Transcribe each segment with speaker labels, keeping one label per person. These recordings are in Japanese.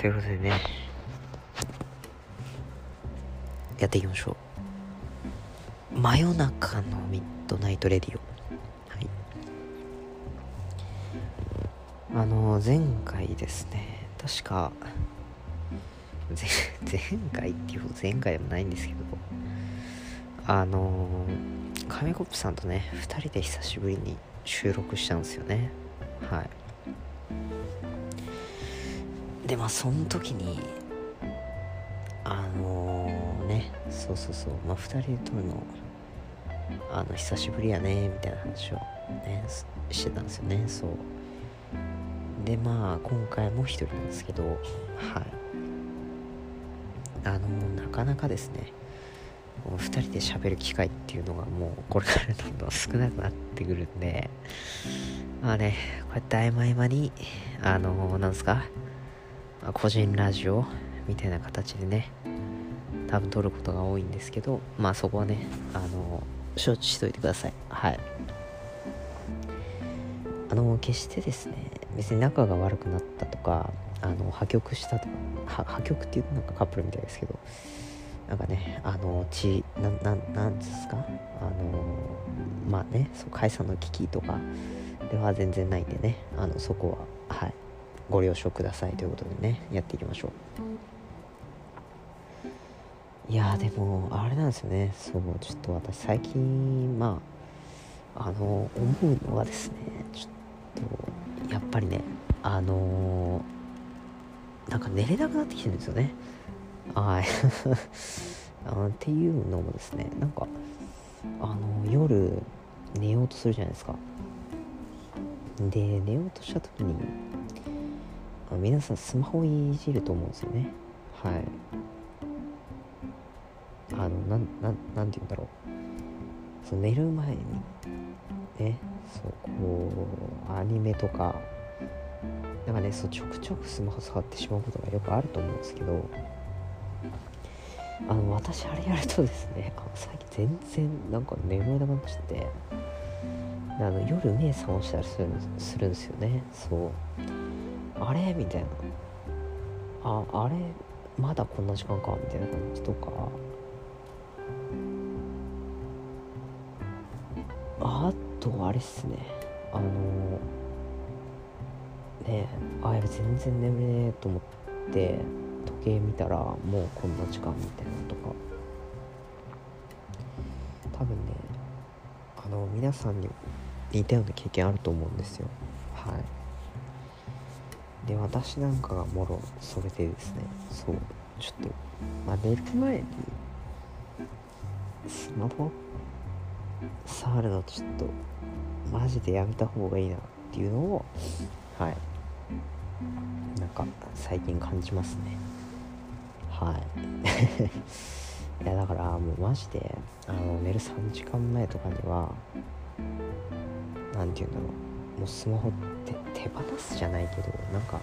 Speaker 1: ということでね。やっていきましょう。真夜中の midnight radio。はい。あの前回ですね。確か 前回っていう前回でもないんですけど。あの紙コップさんとね2人で久しぶりに収録したんですよね。はい。でまあその時にあのー、ねそうそうそうまあ2人で撮るのあの久しぶりやねみたいな話をねしてたんですよねそう。でまあ今回も1人なんですけどはい。あの、なかなかですね2人で喋る機会っていうのがもうこれからどんどん少なくなってくるんでまあねこうやって合間合間にあのー、なんですか個人ラジオみたいな形でね多分撮ることが多いんですけどまあそこはねあの承知しといてください。はい。あの決してですね別に仲が悪くなったとかあの破局したとか破局っていうとなんかカップルみたいですけどなんかねあのちなななんですか？あのまあねそう解散の危機とかでは全然ないんでねあのそこは。はい。ご了承くださいということでねやっていきましょう。いやでもあれなんですよね。そうちょっと私最近まああの思うのはですねちょっとやっぱりねあのー、なんか寝れなくなってきてるんですよね。はい。あっていうのもですねなんかあの夜寝ようとするじゃないですか。で寝ようとした時に皆さんスマホいじると思うんですよね。はい。あのなななんて言うんだろう。そう寝る前に。ね。そうこうアニメとか。なんかねそうちょくちょくスマホ触ってしまうことがよくあると思うんですけど。あの私あれやるとですねあ最近全然なんか眠れなくなっちゃって。あの夜目覚ましたりするするんですよね。そう。あれ？みたいな。ああれ？まだこんな時間か？みたいな感じ。とか？あとあれっすね。あのねあやべ全然眠れねえと思って時計見たらもうこんな時間みたいなとか。多分ねあの皆さんに似たような経験あると思うんですよ。はい。で私なんかがもろそれでですねそうちょっとまあ寝る前にスマホ触るのちょっとマジでやめた方がいいなっていうのをはい。なんか最近感じますね。はい。いやだからもうマジであの寝る3時間前とかには何て言うんだろう。もうスマホって手放すじゃないけどなんか、ね、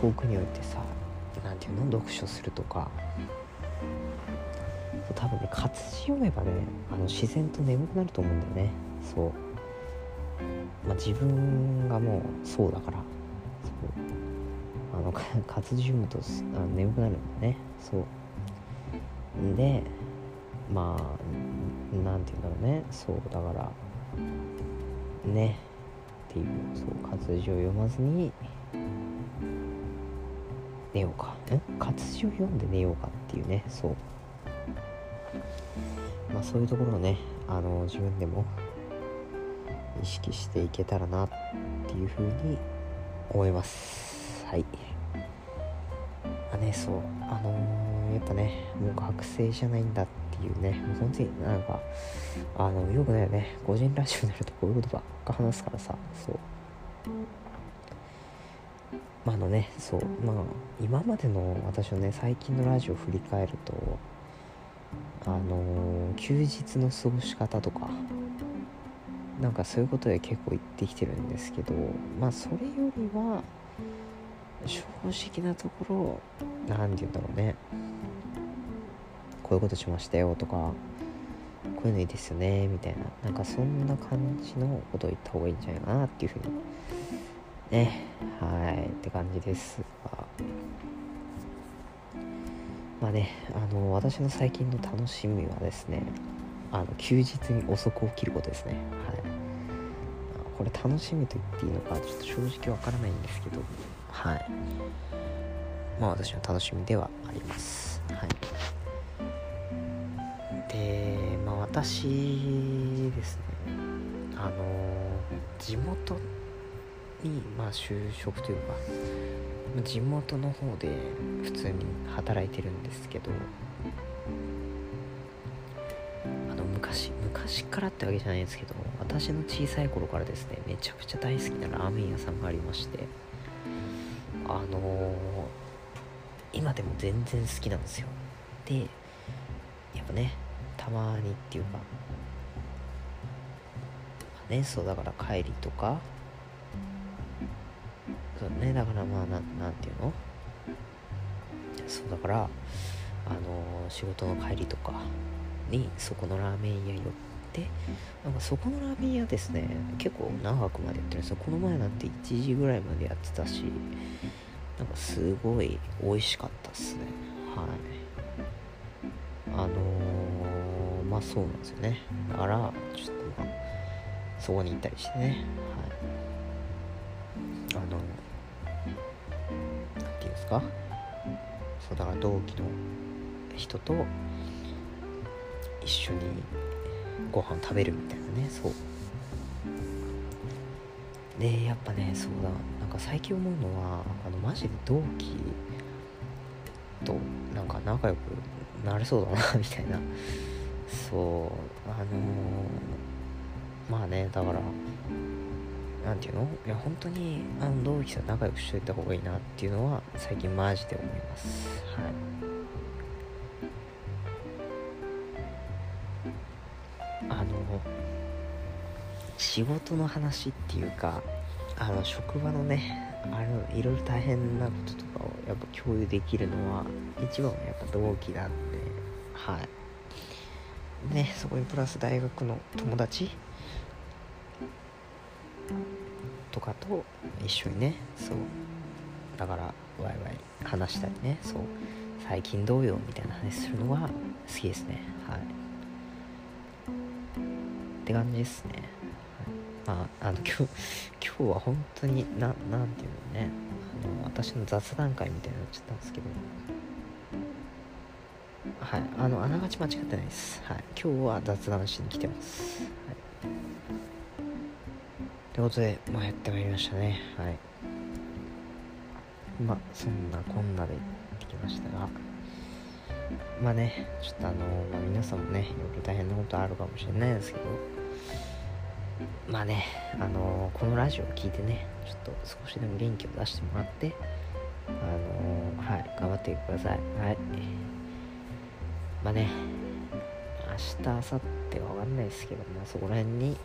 Speaker 1: 遠くに置いてさ何て言うの読書するとか。多分ね活字読めばねあの自然と眠くなると思うんだよね。そう。まあ自分がもうそうだから。そう。あの 活字読むとあの眠くなるんだよね。そう。でまあ何て言うんだろうね。そうだからね。ていうそう活字を読まずに寝ようか。活字を読んで寝ようかっていうね。そう。まあそういうところをねあの自分でも意識していけたらなっていうふうに思います。はい。あねそう。あのー、やっぱねもう学生じゃないんだってていうねもう本当になんかあのよくないよね。個人ラジオになるとこういうことばっか話すからさ。そう。まあのねそう。まあ今までの私のね最近のラジオを振り返るとあのー、休日の過ごし方とかなんかそういうことで結構言ってきてるんですけどまあそれよりは正直なところ何て言うんだろうね。こういうことしましたよとかこういうのいいですよねみたいな。なんかそんな感じのことを言った方がいいんじゃないかなっていうふうにね。はい。って感じですが。まあねあの私の最近の楽しみはですねあの休日に遅く起きることですね。はい。これ楽しみと言っていいのかちょっと正直わからないんですけど。はい。まあ私の楽しみではあります。はい。でまあ私ですねあの地元にまあ就職というか地元の方で普通に働いてるんですけどあの昔昔からってわけじゃないんですけど私の小さい頃からですねめちゃくちゃ大好きなラーメン屋さんがありましてあの、今でも全然好きなんですよ。でやっぱねたまにっていうか。ねそうだから帰りとか。そうねだからまあななんていうの？そうだからあの仕事の帰りとかにそこのラーメン屋寄ってなんかそこのラーメン屋ですね結構長くまでやってるんですよ。この前なんて1時ぐらいまでやってたしなんかすごい美味しかったっすね。はい。あの、そうなんですよね。だからちょっとまあそこに行ったりしてね。はい。あの何て言うんですか？そうだから同期の人と一緒にご飯食べるみたいなね。そう。でやっぱねそうだ。なんか最近思うのはあのマジで同期となんか仲良くなれそうだなみたいな。そうあのー、まあねだから何て言うの？いや本当にあの同期さん仲良くしといた方がいいなっていうのは最近マジで思います。はい。仕事の話っていうかあの職場のねあのいろいろ大変なこととかをやっぱ共有できるのは一番はやっぱ同期なんではいねそこにプラス大学の友達？とかと一緒にねそう。だからワイワイ話したりねそう。最近どうよみたいな話するのは好きですね。はい。って感じですね。はい。まあ、あの今日今日は本当にななんていうのね。あの私の雑談会みたいになっちゃったんですけど。はい。あのあながち間違ってないです。はい。今日は雑談しに来てます。はい。ということでまあやってまいりましたね。はい。まあそんなこんなで行ってきましたが。まあねちょっとあの、まあ、皆さんもねいろいろ大変なことあるかもしれないですけど。まあね、あの、このラジオを聞いてね、ちょっと少しでも元気を出してもらって、あの、はい、頑張ってください。はい。まあね、明日、明後日は分かんないですけど、まあそこら辺に、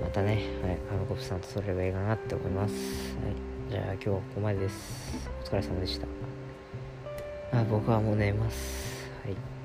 Speaker 1: またね、はい、あのコプさんと撮ればいいかなって思います。はい。じゃあ今日はここまでです。お疲れ様でした。あ僕はもう寝ます。はい。